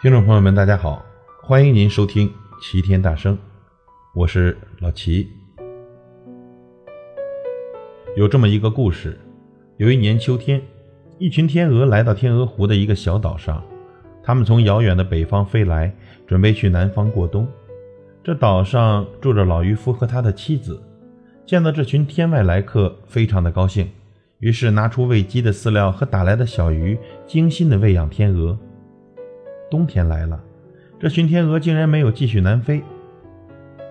听众朋友们，大家好，欢迎您收听《齐天大圣》，我是老齐。有这么一个故事：有一年秋天，一群天鹅来到天鹅湖的一个小岛上，他们从遥远的北方飞来，准备去南方过冬。这岛上住着老渔夫和他的妻子，见到这群天外来客，非常的高兴，于是拿出喂鸡的饲料和打来的小鱼，精心的喂养天鹅。冬天来了，这群天鹅竟然没有继续南飞。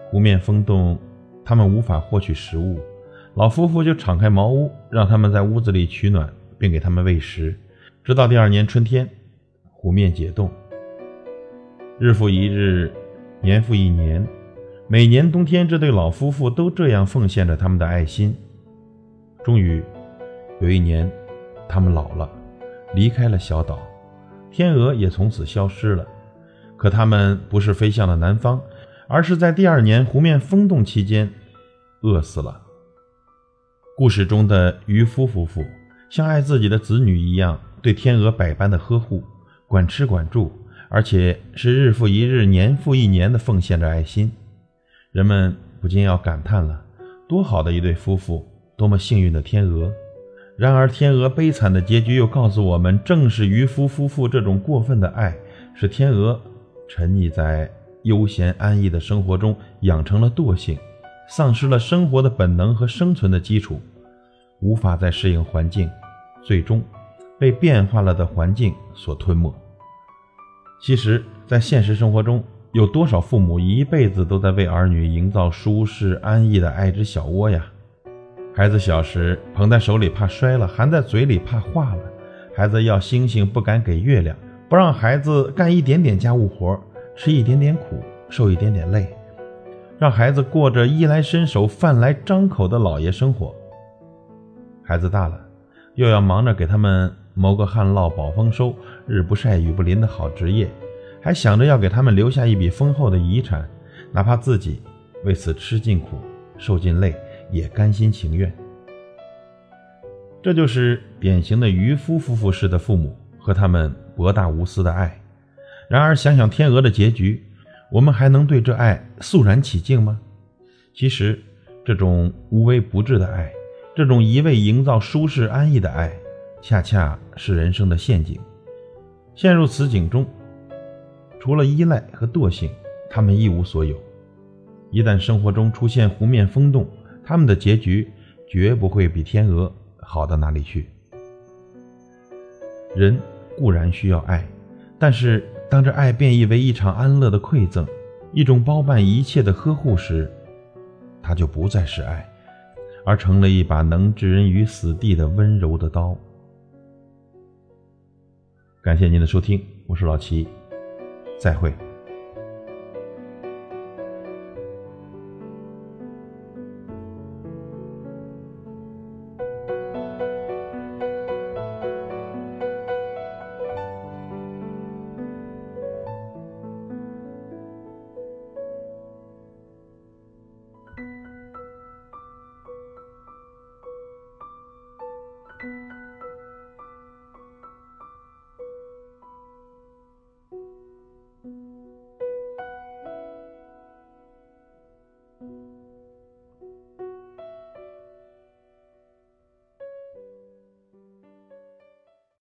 湖面风冻，他们无法获取食物。老夫妇就敞开茅屋，让他们在屋子里取暖，并给他们喂食，直到第二年春天，湖面解冻。日复一日，年复一年，每年冬天，这对老夫妇都这样奉献着他们的爱心。终于，有一年，他们老了，离开了小岛。天鹅也从此消失了，可它们不是飞向了南方，而是在第二年湖面风冻期间饿死了。故事中的渔夫夫妇像爱自己的子女一样，对天鹅百般的呵护，管吃管住，而且是日复一日、年复一年的奉献着爱心。人们不禁要感叹了：多好的一对夫妇，多么幸运的天鹅！然而，天鹅悲惨的结局又告诉我们，正是渔夫夫妇这种过分的爱，使天鹅沉溺在悠闲安逸的生活中，养成了惰性，丧失了生活的本能和生存的基础，无法再适应环境，最终被变化了的环境所吞没。其实，在现实生活中，有多少父母一辈子都在为儿女营造舒适安逸的爱之小窝呀？孩子小时捧在手里怕摔了，含在嘴里怕化了。孩子要星星不敢给月亮，不让孩子干一点点家务活，吃一点点苦，受一点点累，让孩子过着衣来伸手、饭来张口的老爷生活。孩子大了，又要忙着给他们谋个旱涝保丰收、日不晒雨不淋的好职业，还想着要给他们留下一笔丰厚的遗产，哪怕自己为此吃尽苦、受尽累。也甘心情愿，这就是典型的渔夫夫妇式的父母和他们博大无私的爱。然而，想想天鹅的结局，我们还能对这爱肃然起敬吗？其实，这种无微不至的爱，这种一味营造舒适安逸的爱，恰恰是人生的陷阱。陷入此境中，除了依赖和惰性，他们一无所有。一旦生活中出现湖面风动，他们的结局绝不会比天鹅好到哪里去。人固然需要爱，但是当这爱变异为一场安乐的馈赠，一种包办一切的呵护时，它就不再是爱，而成了一把能置人于死地的温柔的刀。感谢您的收听，我是老齐，再会。